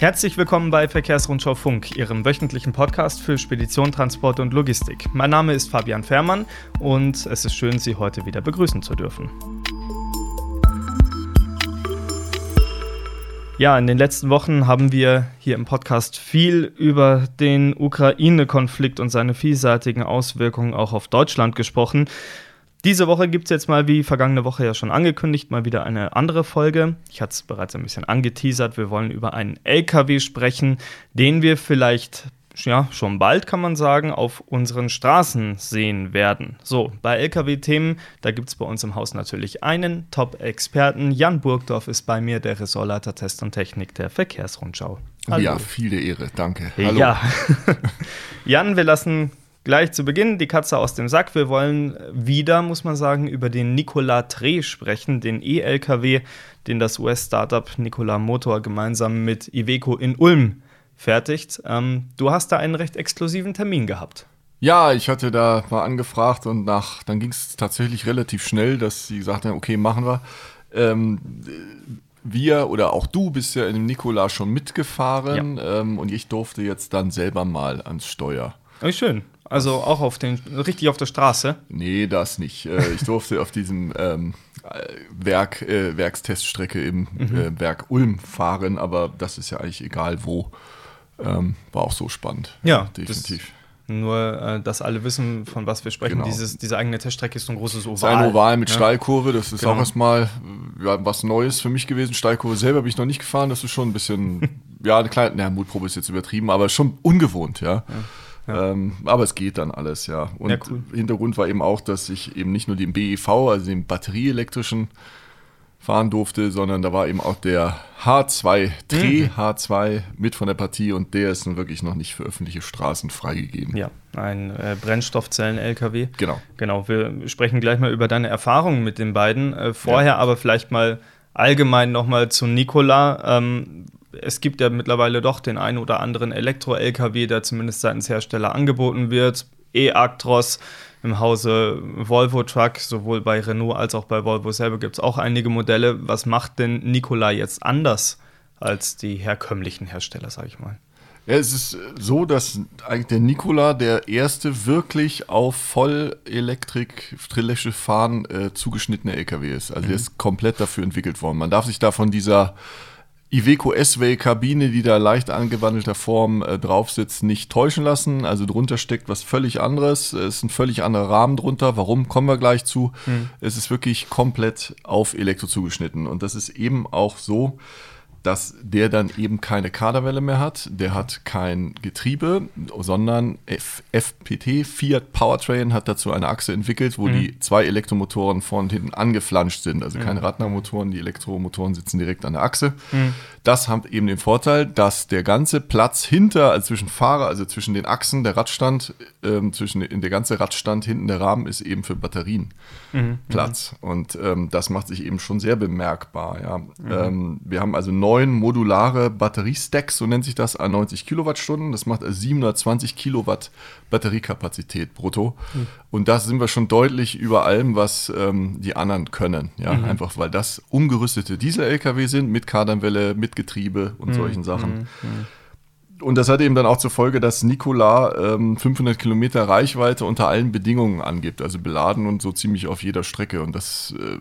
Herzlich willkommen bei Verkehrsrundschau Funk, Ihrem wöchentlichen Podcast für Spedition, Transport und Logistik. Mein Name ist Fabian Fährmann und es ist schön, Sie heute wieder begrüßen zu dürfen. Ja, in den letzten Wochen haben wir hier im Podcast viel über den Ukraine-Konflikt und seine vielseitigen Auswirkungen auch auf Deutschland gesprochen. Diese Woche gibt es jetzt mal, wie vergangene Woche ja schon angekündigt, mal wieder eine andere Folge. Ich hatte es bereits ein bisschen angeteasert. Wir wollen über einen LKW sprechen, den wir vielleicht ja, schon bald kann man sagen, auf unseren Straßen sehen werden. So, bei Lkw-Themen, da gibt es bei uns im Haus natürlich einen Top-Experten. Jan Burgdorf ist bei mir, der Ressortleiter Test und Technik der Verkehrsrundschau. Hallo. Ja, viele Ehre, danke. Hallo. Ja. Jan, wir lassen gleich zu Beginn die Katze aus dem Sack. Wir wollen wieder, muss man sagen, über den Nikola Tre sprechen, den E-LKW, den das US-Startup Nikola Motor gemeinsam mit Iveco in Ulm fertigt. Ähm, du hast da einen recht exklusiven Termin gehabt. Ja, ich hatte da mal angefragt und nach, dann ging es tatsächlich relativ schnell, dass sie gesagt haben, okay, machen wir. Ähm, wir oder auch du bist ja in dem Nikola schon mitgefahren ja. ähm, und ich durfte jetzt dann selber mal ans Steuer. Oh, schön. Also auch auf den, richtig auf der Straße? Nee, das nicht. Äh, ich durfte auf diesem ähm, Werk, äh, Werksteststrecke im mhm. äh, Werk Ulm fahren, aber das ist ja eigentlich egal wo. Ähm, war auch so spannend. Ja, definitiv. Nur, äh, dass alle wissen, von was wir sprechen. Genau. Dieses, diese eigene Teststrecke ist so ein großes Oval. Das ist ein Oval mit ja. Steilkurve. Das ist genau. auch erstmal ja, was Neues für mich gewesen. Steilkurve selber bin ich noch nicht gefahren. Das ist schon ein bisschen, ja, eine kleine, naja, Mutprobe ist jetzt übertrieben, aber schon ungewohnt, ja. ja. Ja. Ähm, aber es geht dann alles, ja. Und ja, cool. Hintergrund war eben auch, dass ich eben nicht nur den BEV, also den batterieelektrischen, fahren durfte, sondern da war eben auch der H2, Dreh mhm. H2 mit von der Partie und der ist nun wirklich noch nicht für öffentliche Straßen freigegeben. Ja, ein äh, Brennstoffzellen-LKW. Genau. Genau, wir sprechen gleich mal über deine Erfahrungen mit den beiden. Äh, vorher ja. aber vielleicht mal allgemein nochmal zu Nikola. Ähm, es gibt ja mittlerweile doch den einen oder anderen Elektro-LKW, der zumindest seitens Hersteller angeboten wird. E-Actros im Hause Volvo Truck, sowohl bei Renault als auch bei Volvo selber gibt es auch einige Modelle. Was macht denn Nikola jetzt anders als die herkömmlichen Hersteller, sage ich mal? Ja, es ist so, dass eigentlich der Nikola der erste wirklich auf vollelektrik-trillische Fahren äh, zugeschnittene LKW ist. Also mhm. der ist komplett dafür entwickelt worden. Man darf sich da von dieser Iveco S-Way-Kabine, die da leicht angewandelter Form äh, drauf sitzt, nicht täuschen lassen. Also drunter steckt was völlig anderes. Es ist ein völlig anderer Rahmen drunter. Warum, kommen wir gleich zu. Hm. Es ist wirklich komplett auf Elektro zugeschnitten. Und das ist eben auch so, dass der dann eben keine Kaderwelle mehr hat, der hat kein Getriebe, sondern F FPT, Fiat Powertrain, hat dazu eine Achse entwickelt, wo mhm. die zwei Elektromotoren vorne und hinten angeflanscht sind. Also mhm. keine Radnahmotoren, die Elektromotoren sitzen direkt an der Achse. Mhm. Das hat eben den Vorteil, dass der ganze Platz hinter, also zwischen Fahrer, also zwischen den Achsen, der Radstand, ähm, zwischen in der ganze Radstand hinten der Rahmen ist eben für Batterien mhm. Platz. Und ähm, das macht sich eben schon sehr bemerkbar. Ja. Mhm. Ähm, wir haben also neun modulare Batteriestacks, so nennt sich das, an 90 Kilowattstunden. Das macht also 720 Kilowatt Batteriekapazität brutto. Mhm. Und da sind wir schon deutlich über allem, was ähm, die anderen können. Ja, mhm. einfach weil das umgerüstete Diesel-LKW sind mit Kardanwelle, mit Getriebe und mhm. solchen Sachen. Mhm. Mhm. Und das hat eben dann auch zur Folge, dass Nikola ähm, 500 Kilometer Reichweite unter allen Bedingungen angibt, also beladen und so ziemlich auf jeder Strecke. Und das äh,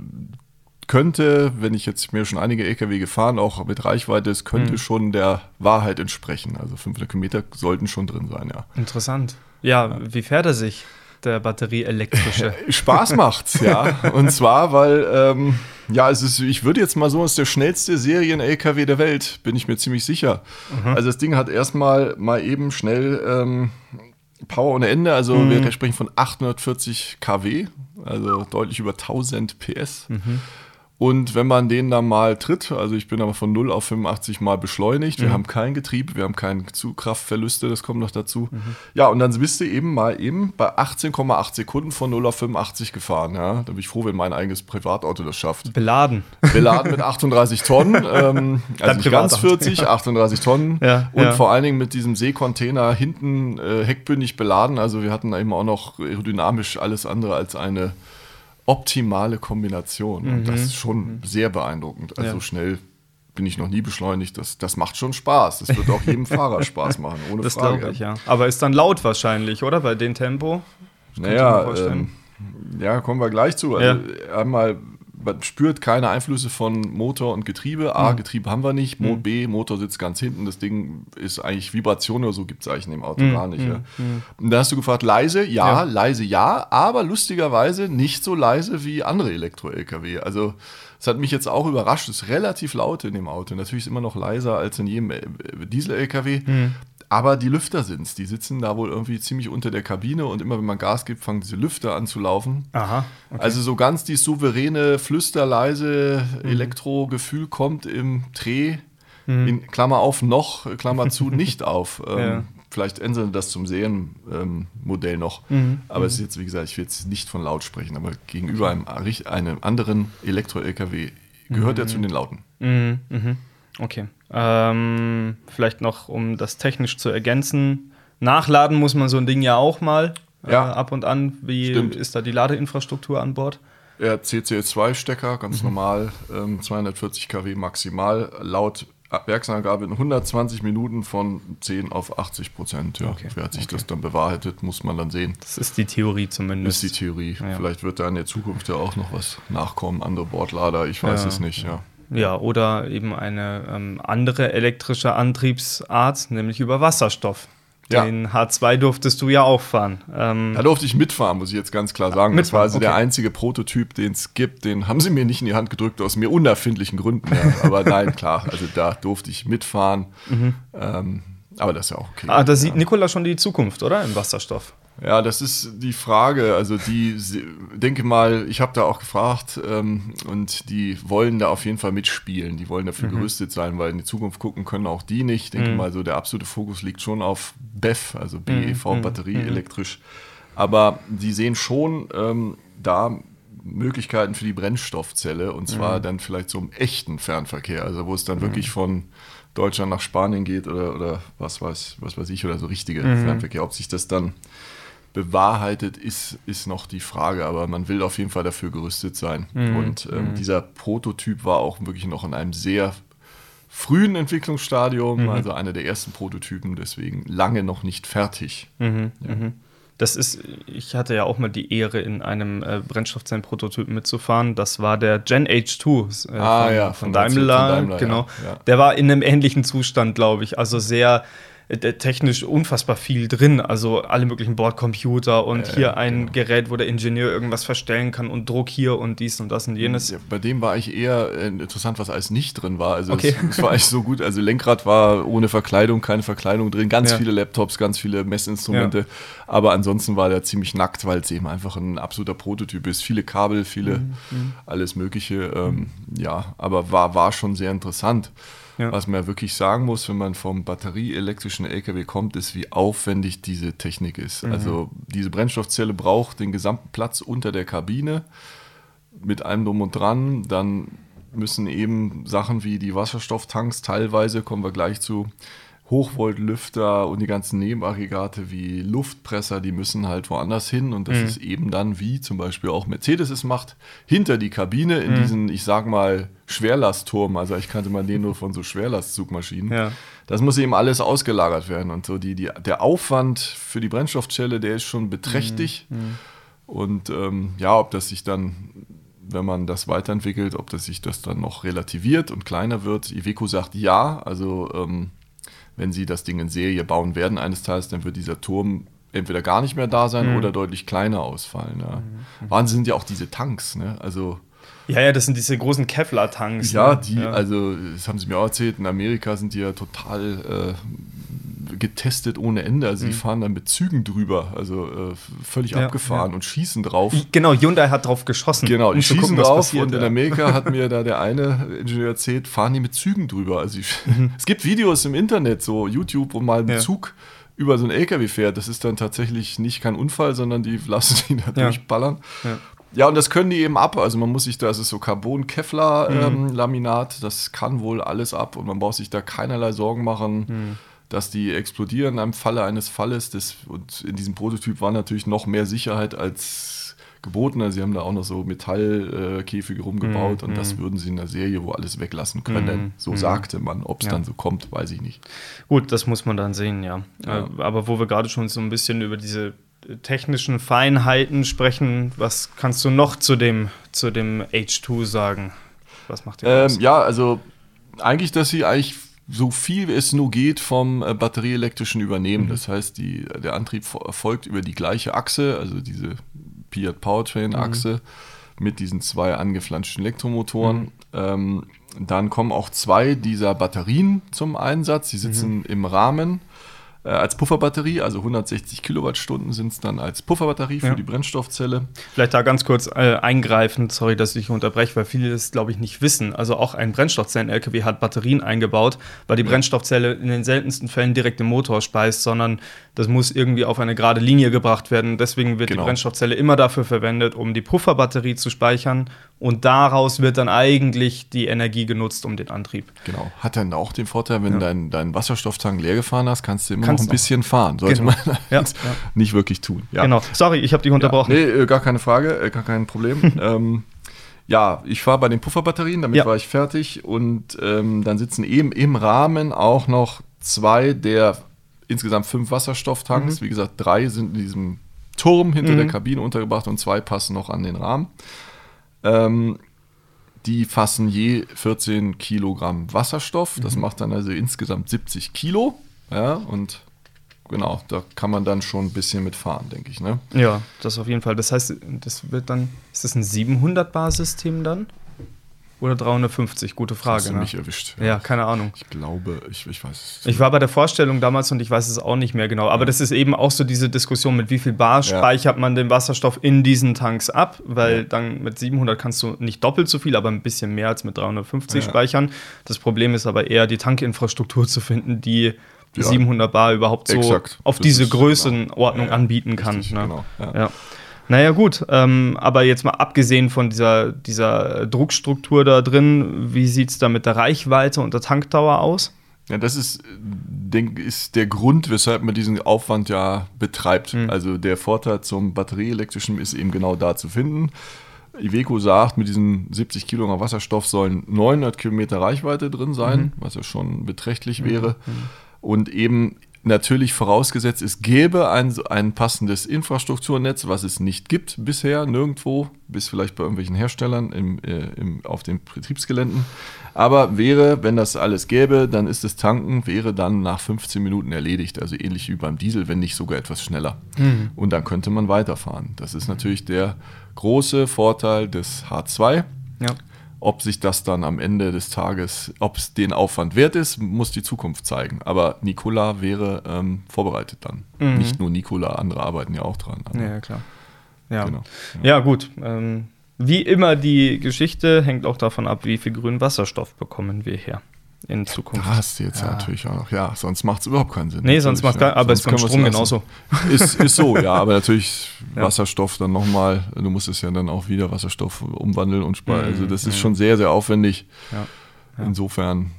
könnte, wenn ich jetzt mir schon einige LKW gefahren, auch mit Reichweite, es könnte mhm. schon der Wahrheit entsprechen. Also 500 Kilometer sollten schon drin sein, ja. Interessant. Ja, ja. wie fährt er sich, der batterieelektrische? Spaß macht's, ja. Und zwar, weil, ähm, ja, es ist, ich würde jetzt mal so, es ist der schnellste Serien-LKW der Welt, bin ich mir ziemlich sicher. Mhm. Also das Ding hat erstmal mal eben schnell ähm, Power ohne Ende, also mhm. wir sprechen von 840 kW, also deutlich über 1000 PS. Mhm. Und wenn man den dann mal tritt, also ich bin aber von 0 auf 85 mal beschleunigt, wir mhm. haben kein Getriebe, wir haben keine Zugkraftverluste, das kommt noch dazu. Mhm. Ja, und dann bist du eben mal eben bei 18,8 Sekunden von 0 auf 85 gefahren. Ja, da bin ich froh, wenn mein eigenes Privatauto das schafft. Beladen. Beladen mit 38 Tonnen, ähm, also nicht ganz 40, 38 Tonnen. Ja, und ja. vor allen Dingen mit diesem Seekontainer hinten äh, heckbündig beladen. Also wir hatten eben auch noch aerodynamisch alles andere als eine optimale Kombination. Mhm. Und das ist schon mhm. sehr beeindruckend. Also ja. schnell bin ich noch nie beschleunigt. Das, das macht schon Spaß. Das wird auch jedem Fahrer Spaß machen, ohne das Frage. Das glaube ich, ja. Aber ist dann laut wahrscheinlich, oder? Bei dem Tempo? naja, ähm, ja, kommen wir gleich zu. Also ja. einmal man spürt keine Einflüsse von Motor und Getriebe. A, mhm. Getriebe haben wir nicht. Mo mhm. B, Motor sitzt ganz hinten. Das Ding ist eigentlich Vibration oder so, gibt es eigentlich in dem Auto mhm. gar nicht. Ja. Mhm. Und da hast du gefragt, leise? Ja, ja, leise ja, aber lustigerweise nicht so leise wie andere Elektro-Lkw. Also es hat mich jetzt auch überrascht. Es ist relativ laut in dem Auto. Natürlich ist es immer noch leiser als in jedem äh, Diesel-Lkw. Mhm. Aber die Lüfter sind es. Die sitzen da wohl irgendwie ziemlich unter der Kabine und immer wenn man Gas gibt, fangen diese Lüfter an zu laufen. Aha. Okay. Also so ganz die souveräne, flüsterleise mhm. Elektro-Gefühl kommt im Dreh, mhm. in Klammer auf, noch, Klammer zu, nicht auf. Ähm, ja. Vielleicht ändern das zum Serienmodell ähm, noch. Mhm. Aber es ist jetzt, wie gesagt, ich will jetzt nicht von laut sprechen, aber gegenüber einem, einem anderen Elektro-LKW gehört er mhm. zu den Lauten. Mhm. Mhm. Okay. Ähm, vielleicht noch, um das technisch zu ergänzen. Nachladen muss man so ein Ding ja auch mal äh, ja. ab und an. Wie Stimmt. ist da die Ladeinfrastruktur an Bord? Ja, CCL2-Stecker, ganz mhm. normal, ähm, 240 kW maximal, laut Werksangabe in 120 Minuten von 10 auf 80 Prozent. Ja. Okay. Wer hat sich okay. das dann bewahrheitet, muss man dann sehen. Das ist die Theorie zumindest. Das ist die Theorie. Ja. Vielleicht wird da in der Zukunft ja auch noch was nachkommen, andere Bordlader, ich weiß ja. es nicht, ja. Ja, oder eben eine ähm, andere elektrische Antriebsart, nämlich über Wasserstoff. Ja. Den H2 durftest du ja auch fahren. Ähm, da durfte ich mitfahren, muss ich jetzt ganz klar sagen. Das war also okay. der einzige Prototyp, den es gibt. Den haben sie mir nicht in die Hand gedrückt, aus mir unerfindlichen Gründen. Ja. Aber nein, klar, also da durfte ich mitfahren. Mhm. Ähm, aber das ist ja auch okay. Ah, da sieht Nikola schon die Zukunft, oder? Im Wasserstoff. Ja, das ist die Frage. Also die, denke mal, ich habe da auch gefragt ähm, und die wollen da auf jeden Fall mitspielen. Die wollen dafür mhm. gerüstet sein, weil in die Zukunft gucken können auch die nicht. Ich denke mhm. mal, so der absolute Fokus liegt schon auf BEF, also BEV, mhm. Batterie, mhm. elektrisch. Aber die sehen schon ähm, da Möglichkeiten für die Brennstoffzelle und zwar mhm. dann vielleicht so im echten Fernverkehr, also wo es dann mhm. wirklich von Deutschland nach Spanien geht oder, oder was weiß, was weiß ich, oder so richtige Fernverkehr. Ob sich das dann bewahrheitet ist, ist noch die Frage, aber man will auf jeden Fall dafür gerüstet sein. Mhm. Und ähm, mhm. dieser Prototyp war auch wirklich noch in einem sehr frühen Entwicklungsstadium, mhm. also einer der ersten Prototypen, deswegen lange noch nicht fertig. Mhm. Ja. Mhm. Das ist, ich hatte ja auch mal die Ehre, in einem äh, Brennstoffzellenprototypen mitzufahren. Das war der Gen H2 äh, ah, von, ja, von, von Daimler. Daimler genau. Ja, Der war in einem ähnlichen Zustand, glaube ich. Also sehr technisch unfassbar viel drin. Also alle möglichen Bordcomputer und äh, hier ein genau. Gerät, wo der Ingenieur irgendwas verstellen kann und Druck hier und dies und das und jenes. Ja, bei dem war ich eher äh, interessant, was alles nicht drin war. Also okay. es, es, war eigentlich so gut. Also Lenkrad war ohne Verkleidung, keine Verkleidung drin, ganz ja. viele Laptops, ganz viele Messinstrumente. Ja. Aber ansonsten war der ziemlich nackt, weil es eben einfach ein absoluter Prototyp ist. Viele Kabel, viele mhm. mhm. alles Mögliche. Ähm, ja, aber war, war schon sehr interessant. Ja. Was man ja wirklich sagen muss, wenn man vom batterieelektrischen LKW kommt, ist, wie aufwendig diese Technik ist. Mhm. Also diese Brennstoffzelle braucht den gesamten Platz unter der Kabine mit allem drum und dran. Dann müssen eben Sachen wie die Wasserstofftanks teilweise, kommen wir gleich zu, Hochvoltlüfter und die ganzen Nebenaggregate wie Luftpresser, die müssen halt woanders hin und das mhm. ist eben dann, wie zum Beispiel auch Mercedes es macht, hinter die Kabine in mhm. diesen, ich sag mal, Schwerlastturm. Also ich kannte mal den nur von so Schwerlastzugmaschinen. Ja. Das muss eben alles ausgelagert werden und so die, die, der Aufwand für die Brennstoffzelle, der ist schon beträchtlich. Mhm. mhm. Und ähm, ja, ob das sich dann wenn man das weiterentwickelt, ob das sich das dann noch relativiert und kleiner wird. Iveco sagt ja, also ähm, wenn sie das Ding in Serie bauen werden eines Tages, dann wird dieser Turm entweder gar nicht mehr da sein mhm. oder deutlich kleiner ausfallen. Ja. Mhm. Wahnsinn sind ja auch diese Tanks, ne? Also ja, ja, das sind diese großen Kevlar-Tanks. Ja, ne? die, ja. also das haben sie mir auch erzählt, in Amerika sind die ja total äh, getestet ohne Ende. Also, mhm. die fahren dann mit Zügen drüber, also äh, völlig ja, abgefahren ja. und schießen drauf. Genau, Hyundai hat drauf geschossen. Genau, die um schießen gucken, drauf passiert, und in Amerika hat mir da der eine Ingenieur erzählt, fahren die mit Zügen drüber. Also, ich, mhm. es gibt Videos im Internet, so YouTube, wo mal ein Zug über so ein LKW fährt. Das ist dann tatsächlich nicht kein Unfall, sondern die lassen ihn da durchballern. Ja. Ja, und das können die eben ab. Also man muss sich da, das ist so Carbon-Kevlar-Laminat, mhm. ähm, das kann wohl alles ab und man braucht sich da keinerlei Sorgen machen. Mhm dass die explodieren im Falle eines Falles. Das, und in diesem Prototyp war natürlich noch mehr Sicherheit als geboten. Also sie haben da auch noch so Metallkäfige rumgebaut Mhm. und das würden sie in der Serie wohl alles weglassen können. Mhm. So Mhm. sagte man. Ob es Ja. dann so kommt, weiß ich nicht. Gut, das muss man dann sehen, ja. Ja. Äh, aber wo wir gerade schon so ein bisschen über diese äh, technischen Feinheiten sprechen, was kannst du noch zu dem, zu dem H2 sagen? Was macht ihr Ähm, ja, also eigentlich, dass sie eigentlich so viel es nur geht vom äh, batterieelektrischen übernehmen. Mhm. Das heißt, die, der Antrieb fo- erfolgt über die gleiche Achse, also diese Fiat Powertrain-Achse Mhm. mit diesen zwei angeflanschten Elektromotoren. Ähm, dann kommen auch zwei dieser Batterien zum Einsatz. Die sitzen Mhm. im Rahmen äh, als Pufferbatterie, also 160 Kilowattstunden sind es dann als Pufferbatterie für Ja. die Brennstoffzelle. Vielleicht da ganz kurz äh, eingreifend, sorry, dass ich unterbreche, weil viele das, glaube ich, nicht wissen. Also auch ein Brennstoffzellen-LKW hat Batterien eingebaut, weil die Brennstoffzelle in den seltensten Fällen direkt im Motor speist, sondern das muss irgendwie auf eine gerade Linie gebracht werden. Deswegen wird Genau. die Brennstoffzelle immer dafür verwendet, um die Pufferbatterie zu speichern und daraus wird dann eigentlich die Energie genutzt, um den Antrieb. Genau. Hat dann auch den Vorteil, wenn Ja. dein, dein Wasserstofftank leer gefahren hast, kannst du immer Noch ein bisschen fahren. Sollte Genau. man Ja, nicht wirklich tun. Ja. Genau. Sorry, ich habe dich Ja. unterbrochen. Nee, äh, gar keine Frage, äh, gar kein Problem. ähm, ja, ich war bei den Pufferbatterien, damit Ja. war ich fertig. Und ähm, dann sitzen eben im Rahmen auch noch zwei der insgesamt fünf Wasserstofftanks. Wie gesagt, drei sind in diesem Turm hinter Mhm. der Kabine untergebracht und zwei passen noch an den Rahmen. Ähm, die fassen je 14 Kilogramm Wasserstoff. Das macht dann also insgesamt 70 Kilo. Ja, und genau, da kann man dann schon ein bisschen mitfahren, denke ich. Ne? Ja, das auf jeden Fall. Das heißt, das wird dann, ist das ein 700-Bar-System dann? Oder 350? Gute Frage. Hast du ne? mich erwischt. Ja, keine Ahnung. Ich glaube, ich, ich weiß es. Ich war bei der Vorstellung damals und ich weiß es auch nicht mehr genau. Aber das ist eben auch so diese Diskussion, mit wie viel Bar Ja. speichert man den Wasserstoff in diesen Tanks ab, weil Ja. dann mit 700 kannst du nicht doppelt so viel, aber ein bisschen mehr als mit 350 Ja. speichern. Das Problem ist aber eher, die Tankinfrastruktur zu finden, die Ja. 700 Bar überhaupt so Exakt. auf Das diese Größenordnung ja. anbieten kann. Richtig, ne? genau, ja. ja. Naja, gut, ähm, aber jetzt mal abgesehen von dieser, dieser Druckstruktur da drin, wie sieht es da mit der Reichweite und der Tankdauer aus? Ja, das ist, denk, ist der Grund, weshalb man diesen Aufwand ja betreibt. Mhm. Also der Vorteil zum batterieelektrischen ist eben genau da zu finden. Iveco sagt, mit diesen 70 Kilogramm Wasserstoff sollen 900 Kilometer Reichweite drin sein, Mhm. was ja schon beträchtlich wäre. Und eben natürlich vorausgesetzt, es gäbe ein, ein passendes Infrastrukturnetz, was es nicht gibt bisher, nirgendwo, bis vielleicht bei irgendwelchen Herstellern im, äh, im, auf den Betriebsgeländen. Aber wäre, wenn das alles gäbe, dann ist das Tanken, wäre dann nach 15 Minuten erledigt, also ähnlich wie beim Diesel, wenn nicht sogar etwas schneller. Und dann könnte man weiterfahren. Das ist natürlich der große Vorteil des H2. Ja. Ob sich das dann am Ende des Tages, ob es den Aufwand wert ist, muss die Zukunft zeigen. Aber Nikola wäre ähm, vorbereitet dann. Mhm. Nicht nur Nikola, andere arbeiten ja auch dran. Aber, Ja, klar. Ja, Genau. ja gut. Ähm, wie immer, die Geschichte hängt auch davon ab, wie viel grünen Wasserstoff bekommen wir her in Da Zukunft. hast du jetzt Ja. natürlich auch noch. Ja, sonst macht es überhaupt keinen Sinn. Nee, sonst macht Natürlich, gar, aber es ist beim Strom genauso. Ist, ist so, ja, aber natürlich Ja. Wasserstoff dann nochmal, du musst es ja dann auch wieder Wasserstoff umwandeln und sparen. Mhm, Also das ist mhm. schon sehr, sehr aufwendig. Ja. Ja. Insofern,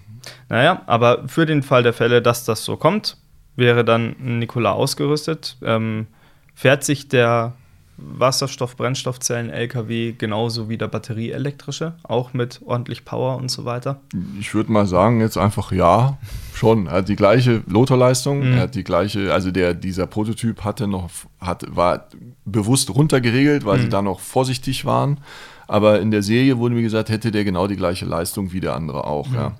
Naja, aber für den Fall der Fälle, dass das so kommt, wäre dann Nikola ausgerüstet. Ähm, fährt sich der Wasserstoff-Brennstoffzellen-LKW genauso wie der batterieelektrische, auch mit ordentlich Power und so weiter? ich würde mal sagen, jetzt einfach ja, schon. Er hat die gleiche Lotorleistung, Mhm. er hat die gleiche, also der, dieser Prototyp hatte noch, hat, war bewusst runtergeregelt, weil sie Mhm. da noch vorsichtig waren. Aber in der Serie wurde mir gesagt, hätte der genau die gleiche Leistung wie der andere auch, ja.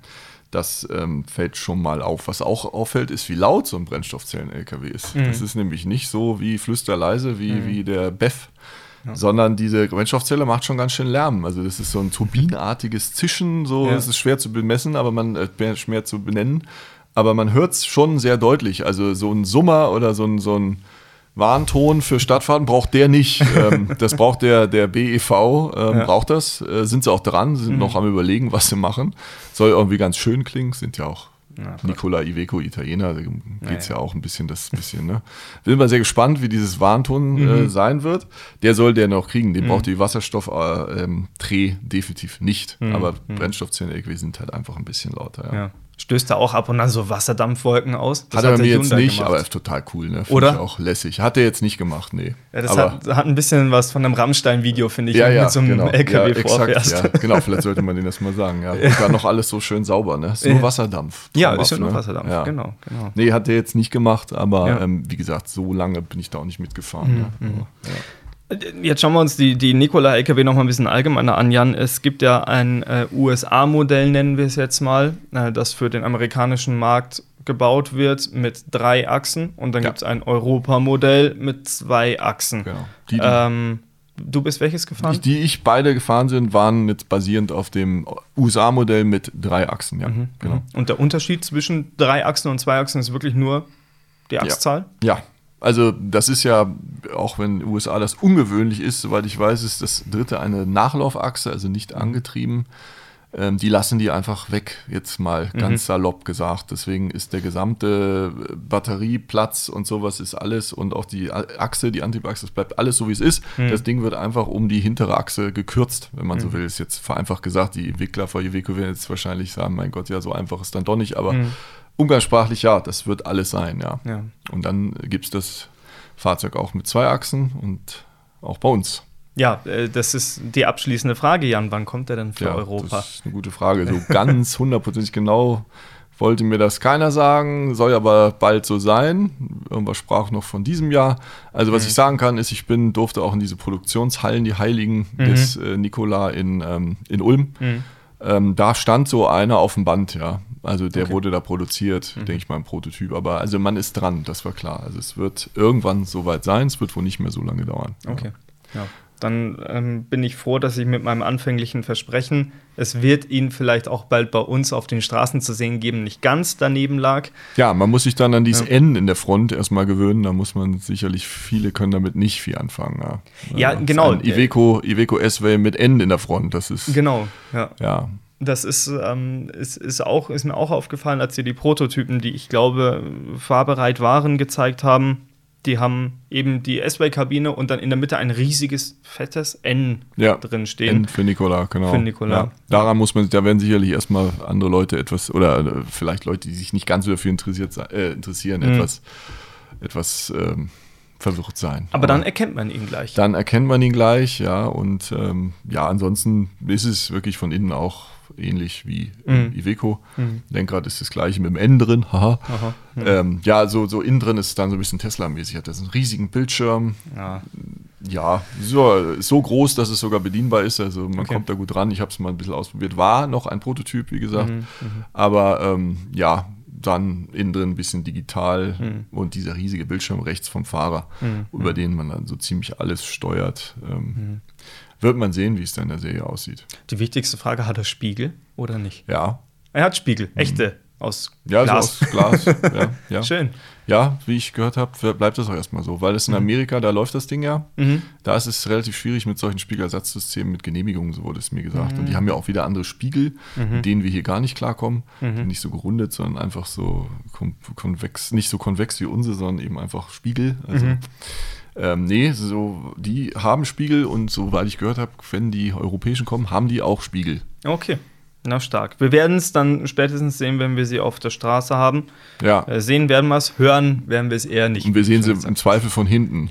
Das ähm, fällt schon mal auf. Was auch auffällt, ist, wie laut so ein Brennstoffzellen-LKW ist. Mhm. Das ist nämlich nicht so wie flüsterleise wie, Mhm. wie der BEF, sondern diese Brennstoffzelle macht schon ganz schön Lärm. Also das ist so ein turbinenartiges Zischen, so Ja. es ist schwer zu bemessen, aber man äh, schwer zu benennen. Aber man hört es schon sehr deutlich. Also so ein Summer oder so ein, so ein Warnton für Stadtfahrten braucht der nicht. ähm, das braucht der, der BEV, ähm, Ja. braucht das. Äh, sind sie auch dran, sind Mhm. noch am überlegen, was sie machen. Soll irgendwie ganz schön klingen, sind ja auch Ja. Nicola Iveco, Italiener, da geht es Ja, ja. auch ein bisschen das bisschen, ne? Bin mal sehr gespannt, wie dieses Warnton äh, Mhm. sein wird. Der soll der noch kriegen. Den Mhm. braucht die Wasserstoff äh, ähm, definitiv nicht. Mhm. Aber Mhm. Brennstoffzellen-LKW sind halt einfach ein bisschen lauter. Ja. Stößt da auch ab und an so Wasserdampfwolken aus? Das hat er hat mir jetzt nicht, gemacht. aber ist total cool, ne? Find Oder? auch lässig. Hat er jetzt nicht gemacht, nee. Ja, das hat, hat, ein bisschen was von einem Rammstein-Video, finde ich, ja, ja, mit so einem genau. LKW ja, vorfährst. Ja, genau, vielleicht sollte man denen das mal sagen, ja. ja. War noch alles so schön sauber, ne? Ist nur Wasserdampf. Ja, ist ja nur ne? Wasserdampf, ja. genau, genau. Nee, hat er jetzt nicht gemacht, aber ähm, wie gesagt, so lange bin ich da auch nicht mitgefahren. Mhm. Ja. Mhm. Jetzt schauen wir uns die, die Nikola-LKW noch mal ein bisschen allgemeiner an, Jan. Es gibt ja ein äh, USA-Modell, nennen wir es jetzt mal, äh, das für den amerikanischen Markt gebaut wird mit drei Achsen. Und dann ja. gibt es ein Europa-Modell mit zwei Achsen. Genau. Die, die, ähm, du bist welches gefahren? Die, die, ich beide gefahren sind, waren mit basierend auf dem USA-Modell mit drei Achsen, ja. Mhm, genau. Und der Unterschied zwischen drei Achsen und zwei Achsen ist wirklich nur die Achszahl? ja. ja. Also das ist ja, auch wenn USA das ungewöhnlich ist, soweit ich weiß, ist das dritte eine Nachlaufachse, also nicht mhm. angetrieben. Ähm, die lassen die einfach weg, jetzt mal mhm. ganz salopp gesagt. Deswegen ist der gesamte Batterieplatz und sowas ist alles und auch die Achse, die Antriebachse, das bleibt alles so wie es ist. Mhm. Das Ding wird einfach um die hintere Achse gekürzt, wenn man mhm. so will. Ist jetzt vereinfacht gesagt, die Entwickler von Iveco werden jetzt wahrscheinlich sagen, mein Gott, ja, so einfach ist dann doch nicht, aber mhm umgangssprachlich ja, das wird alles sein, ja. ja. Und dann gibt es das Fahrzeug auch mit zwei Achsen und auch bei uns. Ja, äh, das ist die abschließende Frage, Jan. Wann kommt er denn für ja, Europa? Das ist eine gute Frage. So ganz hundertprozentig genau wollte mir das keiner sagen, soll aber bald so sein. Irgendwas sprach noch von diesem Jahr. Also, was mhm. ich sagen kann, ist, ich bin, durfte auch in diese Produktionshallen, die Heiligen mhm. des äh, Nikola in, ähm, in Ulm. Mhm. Ähm, da stand so einer auf dem Band, ja. Also der okay. wurde da produziert, mhm. denke ich mal, ein Prototyp. Aber also man ist dran, das war klar. Also es wird irgendwann soweit sein, es wird wohl nicht mehr so lange dauern. Okay. Ja. Dann ähm, bin ich froh, dass ich mit meinem anfänglichen Versprechen, es wird ihn vielleicht auch bald bei uns auf den Straßen zu sehen geben, nicht ganz daneben lag. Ja, man muss sich dann an dieses ja. N in der Front erstmal gewöhnen. Da muss man sicherlich, viele können damit nicht viel anfangen. Ja, ja genau. Iveco, Iveco S-Way mit N in der Front, das ist. Genau, ja. Ja, das ist, ähm, ist, ist, auch, ist mir auch aufgefallen, als sie die Prototypen, die ich glaube, fahrbereit waren, gezeigt haben. Die haben eben die S-Way-Kabine und dann in der Mitte ein riesiges, fettes N ja, drin stehen. N für Nikola, genau. Für Nikola. Ja, daran muss man, da werden sicherlich erstmal andere Leute etwas, oder äh, vielleicht Leute, die sich nicht ganz so dafür interessiert, äh, interessieren, mhm. etwas, etwas ähm, verwirrt sein. Aber, Aber, dann erkennt man ihn gleich. Dann erkennt man ihn gleich, ja. Und ähm, ja, ansonsten ist es wirklich von innen auch ähnlich wie mhm. Iveco. Mhm. Lenkrad ist das gleiche mit dem N drin, haha. Aha, mhm. ähm, ja, so, so innen drin ist es dann so ein bisschen Tesla-mäßig. Hat das einen riesigen Bildschirm. Ja, ja so, so groß, dass es sogar bedienbar ist. Also man okay. kommt da gut ran. Ich habe es mal ein bisschen ausprobiert. War noch ein Prototyp, wie gesagt. Mhm, mhm. Aber ähm, ja, dann innen drin ein bisschen digital mhm. und dieser riesige Bildschirm rechts vom Fahrer, mhm. über den man dann so ziemlich alles steuert. Ähm, mhm wird man sehen, wie es dann in der Serie aussieht. Die wichtigste Frage, hat er Spiegel oder nicht? Ja. Er hat Spiegel, mhm. echte, aus ja, Glas. So aus Glas. ja, ja. Schön. Ja, wie ich gehört habe, bleibt das auch erstmal so, weil es in mhm. Amerika, da läuft das Ding ja. Mhm. Da ist es relativ schwierig mit solchen Spiegelersatzsystemen, mit Genehmigungen, so wurde es mir gesagt. Mhm. Und die haben ja auch wieder andere Spiegel, mhm. mit denen wir hier gar nicht klarkommen. Mhm. Nicht so gerundet, sondern einfach so konvex, nicht so konvex wie unsere, sondern eben einfach Spiegel. Also mhm. Ähm, nee, so, die haben Spiegel und soweit ich gehört habe, wenn die europäischen kommen, haben die auch Spiegel. Okay. Na stark. Wir werden es dann spätestens sehen, wenn wir sie auf der Straße haben. Ja. Äh, sehen werden wir es, hören werden wir es eher nicht. Und wir sehen sie im Zweifel von hinten.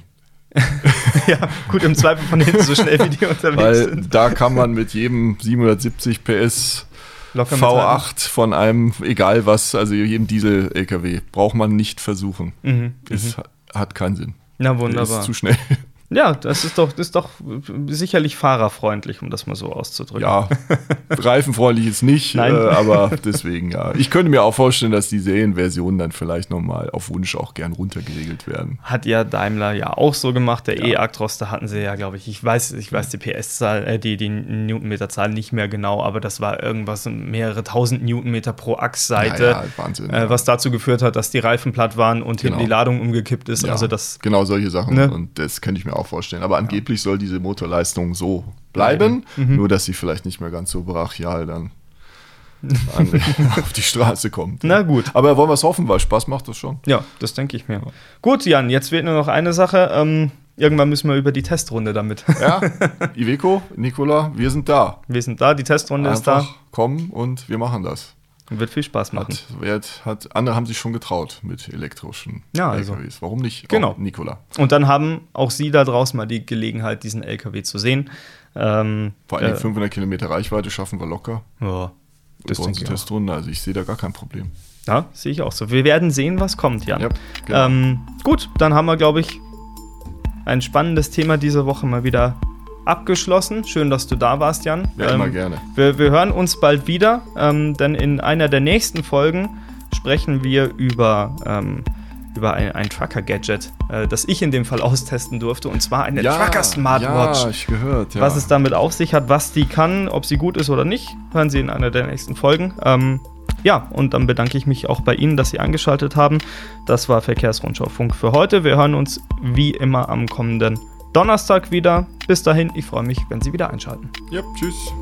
ja, gut, im Zweifel von hinten, so schnell wie die unterwegs Weil sind. Da kann man mit jedem 770 PS Locker V8 von einem, egal was, also jedem Diesel-LKW, braucht man nicht versuchen. Mhm, es mhm. hat keinen Sinn. Na wunderbar. Ist zu schnell. Ja, das ist doch, das ist doch sicherlich fahrerfreundlich, um das mal so auszudrücken. Ja, reifenfreundlich ist nicht, äh, aber deswegen ja. Ich könnte mir auch vorstellen, dass die Serienversionen dann vielleicht nochmal auf Wunsch auch gern runtergeregelt werden. Hat ja Daimler ja auch so gemacht. Der ja. E-Actros, da hatten sie ja, glaube ich, ich weiß, ich weiß die PS-Zahl, äh, die, die Newtonmeter-Zahl nicht mehr genau, aber das war irgendwas mehrere tausend Newtonmeter pro Achsseite. Ja, ja, Wahnsinn. Äh, was dazu geführt hat, dass die Reifen platt waren und genau. hinten die Ladung umgekippt ist. also das, genau solche Sachen. Ne? Und das könnte ich mir auch vorstellen. Aber angeblich soll diese Motorleistung so bleiben, mhm. nur dass sie vielleicht nicht mehr ganz so brachial dann an, auf die Straße kommt. Na gut. Aber wollen wir es hoffen, weil Spaß macht das schon. Ja, das denke ich mir. Gut, Jan, jetzt wird nur noch eine Sache. Ähm, irgendwann müssen wir über die Testrunde damit. Ja, Iveco, Nikola, wir sind da. Wir sind da, die Testrunde Einfach ist da. Kommen und wir machen das. Wird viel Spaß machen. Hat, hat, andere haben sich schon getraut mit elektrischen ja, also. LKWs. Warum nicht? Genau. Auch Nikola. Und dann haben auch Sie da draußen mal die Gelegenheit, diesen LKW zu sehen. Ähm, Vor allem äh, 500 Kilometer Reichweite schaffen wir locker. Ja, das ist Testrunde. Also ich sehe da gar kein Problem. Ja, sehe ich auch so. Wir werden sehen, was kommt, Jan. Ja, genau. ähm, gut, dann haben wir, glaube ich, ein spannendes Thema diese Woche mal wieder abgeschlossen. Schön, dass du da warst, Jan. Ja, immer ähm, gerne. Wir, wir, hören uns bald wieder, ähm, denn in einer der nächsten Folgen sprechen wir über, ähm, über ein, ein Trucker-Gadget, äh, das ich in dem Fall austesten durfte, und zwar eine ja, Trucker-Smartwatch. Ja, ich gehört, ja. Was es damit auf sich hat, was die kann, ob sie gut ist oder nicht, hören Sie in einer der nächsten Folgen. Ähm, ja, und dann bedanke ich mich auch bei Ihnen, dass Sie eingeschaltet haben. Das war Verkehrsrundschau Funk für heute. Wir hören uns wie immer am kommenden Donnerstag wieder. Bis dahin, ich freue mich, wenn Sie wieder einschalten. Ja, tschüss.